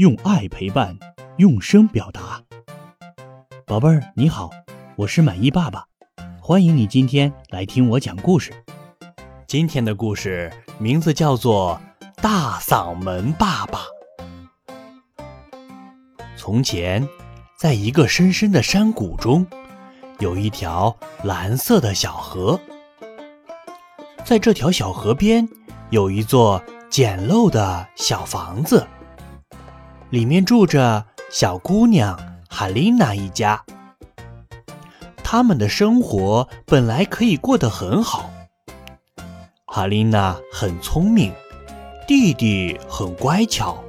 用爱陪伴，用声表达。宝贝儿，你好，我是满意爸爸，欢迎你今天来听我讲故事。今天的故事名字叫做《大嗓门爸爸》。从前，在一个深深的山谷中，有一条蓝色的小河。在这条小河边，有一座简陋的小房子。里面住着小姑娘哈琳娜一家，他们的生活本来可以过得很好。哈琳娜很聪明，弟弟很乖巧，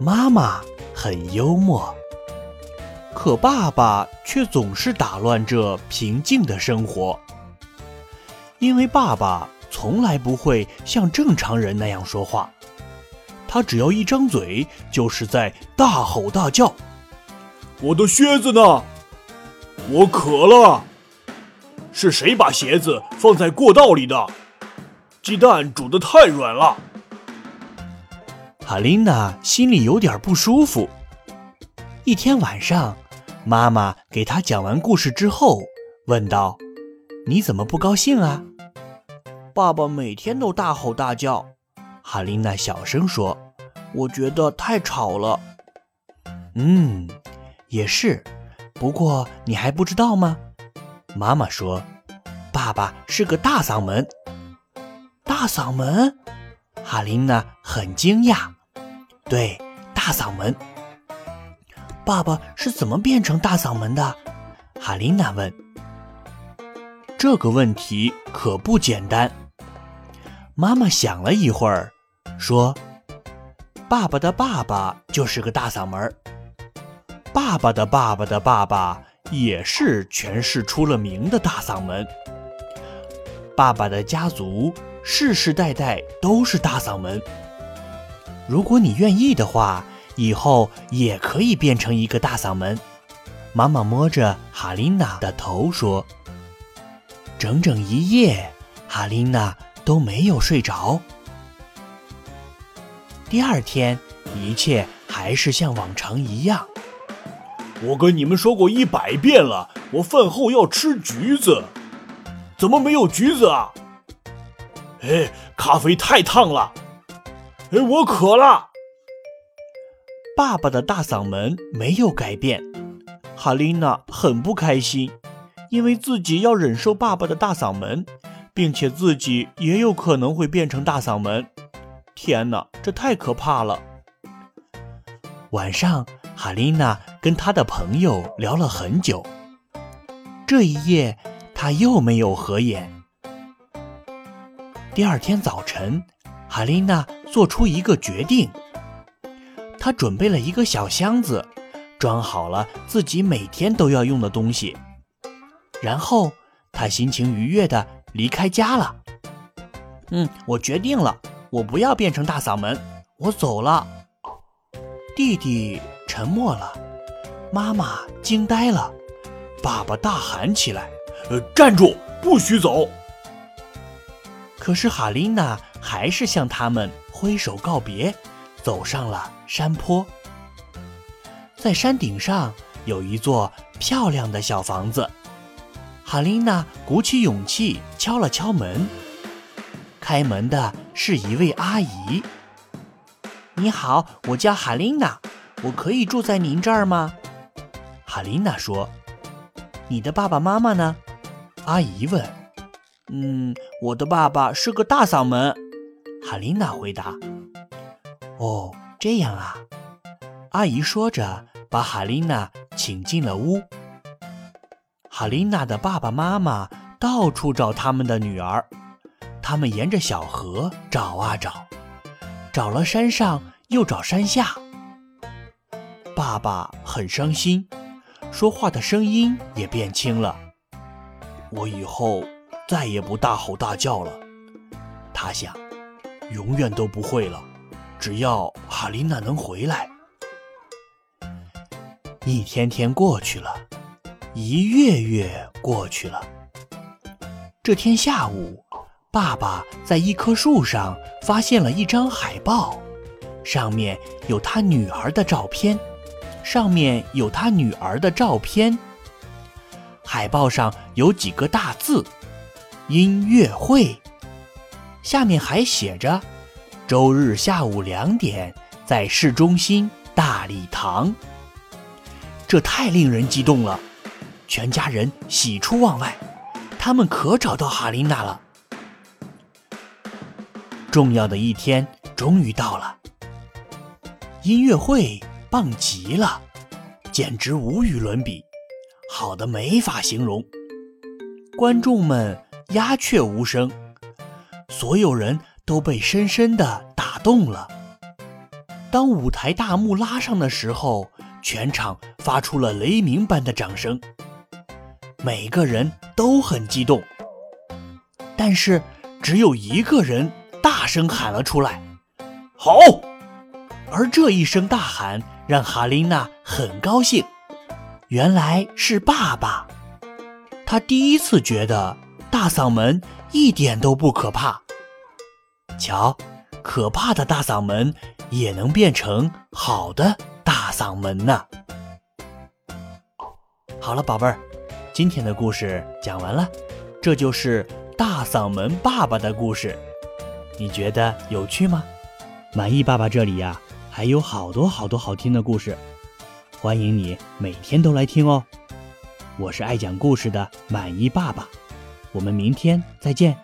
妈妈很幽默，可爸爸却总是打乱这平静的生活。因为爸爸从来不会像正常人那样说话。他只要一张嘴，就是在大吼大叫。我的靴子呢？我渴了。是谁把鞋子放在过道里的？鸡蛋煮的太软了。哈琳娜心里有点不舒服。一天晚上，妈妈给她讲完故事之后，问道：“你怎么不高兴啊？”爸爸每天都大吼大叫。哈琳娜小声说：“我觉得太吵了。”“嗯，也是。不过你还不知道吗？”妈妈说：“爸爸是个大嗓门。”“大嗓门？”哈琳娜很惊讶。“对，大嗓门。”“爸爸是怎么变成大嗓门的？”哈琳娜问。“这个问题可不简单。”妈妈想了一会儿，说：“爸爸的爸爸就是个大嗓门爸爸的爸爸的爸爸也是全市出了名的大嗓门。爸爸的家族世世代代都是大嗓门。如果你愿意的话，以后也可以变成一个大嗓门。”妈妈摸着哈琳娜的头说：“整整一夜，哈琳娜。”都没有睡着。第二天，一切还是像往常一样。我跟你们说过一百遍了，我饭后要吃橘子，怎么没有橘子啊？哎，咖啡太烫了。哎，我渴了。爸爸的大嗓门没有改变，哈琳娜很不开心，因为自己要忍受爸爸的大嗓门。并且自己也有可能会变成大嗓门，天哪，这太可怕了！晚上，哈琳娜跟她的朋友聊了很久。这一夜，她又没有合眼。第二天早晨，哈琳娜做出一个决定，她准备了一个小箱子，装好了自己每天都要用的东西，然后她心情愉悦的。离开家了。嗯，我决定了，我不要变成大嗓门，我走了。弟弟沉默了，妈妈惊呆了，爸爸大喊起来：“呃，站住，不许走！”可是哈琳娜还是向他们挥手告别，走上了山坡。在山顶上有一座漂亮的小房子。哈琳娜鼓起勇气敲了敲门，开门的是一位阿姨。你好，我叫哈琳娜，我可以住在您这儿吗？哈琳娜说。你的爸爸妈妈呢？阿姨问。嗯，我的爸爸是个大嗓门。哈琳娜回答。哦，这样啊。阿姨说着，把哈琳娜请进了屋。哈琳娜的爸爸妈妈到处找他们的女儿，他们沿着小河找啊找，找了山上又找山下。爸爸很伤心，说话的声音也变轻了。我以后再也不大吼大叫了，他想，永远都不会了。只要哈琳娜能回来。一天天过去了。一月月过去了。这天下午，爸爸在一棵树上发现了一张海报，上面有他女儿的照片，上面有他女儿的照片。海报上有几个大字：“音乐会”，下面还写着：“周日下午两点，在市中心大礼堂。”这太令人激动了，全家人喜出望外，他们可找到哈琳娜了。重要的一天终于到了，音乐会棒极了，简直无与伦比，好的没法形容。观众们鸦雀无声，所有人都被深深的打动了。当舞台大幕拉上的时候，全场发出了雷鸣般的掌声，每个人都很激动，但是只有一个人。大声喊了出来：“好！”而这一声大喊让哈琳娜很高兴，原来是爸爸。他第一次觉得大嗓门一点都不可怕。瞧，可怕的大嗓门也能变成好的大嗓门呢。好了，宝贝儿，今天的故事讲完了，这就是大嗓门爸爸的故事。你觉得有趣吗？满意爸爸这里呀，还有好多好多好听的故事，欢迎你每天都来听哦。我是爱讲故事的满意爸爸，我们明天再见。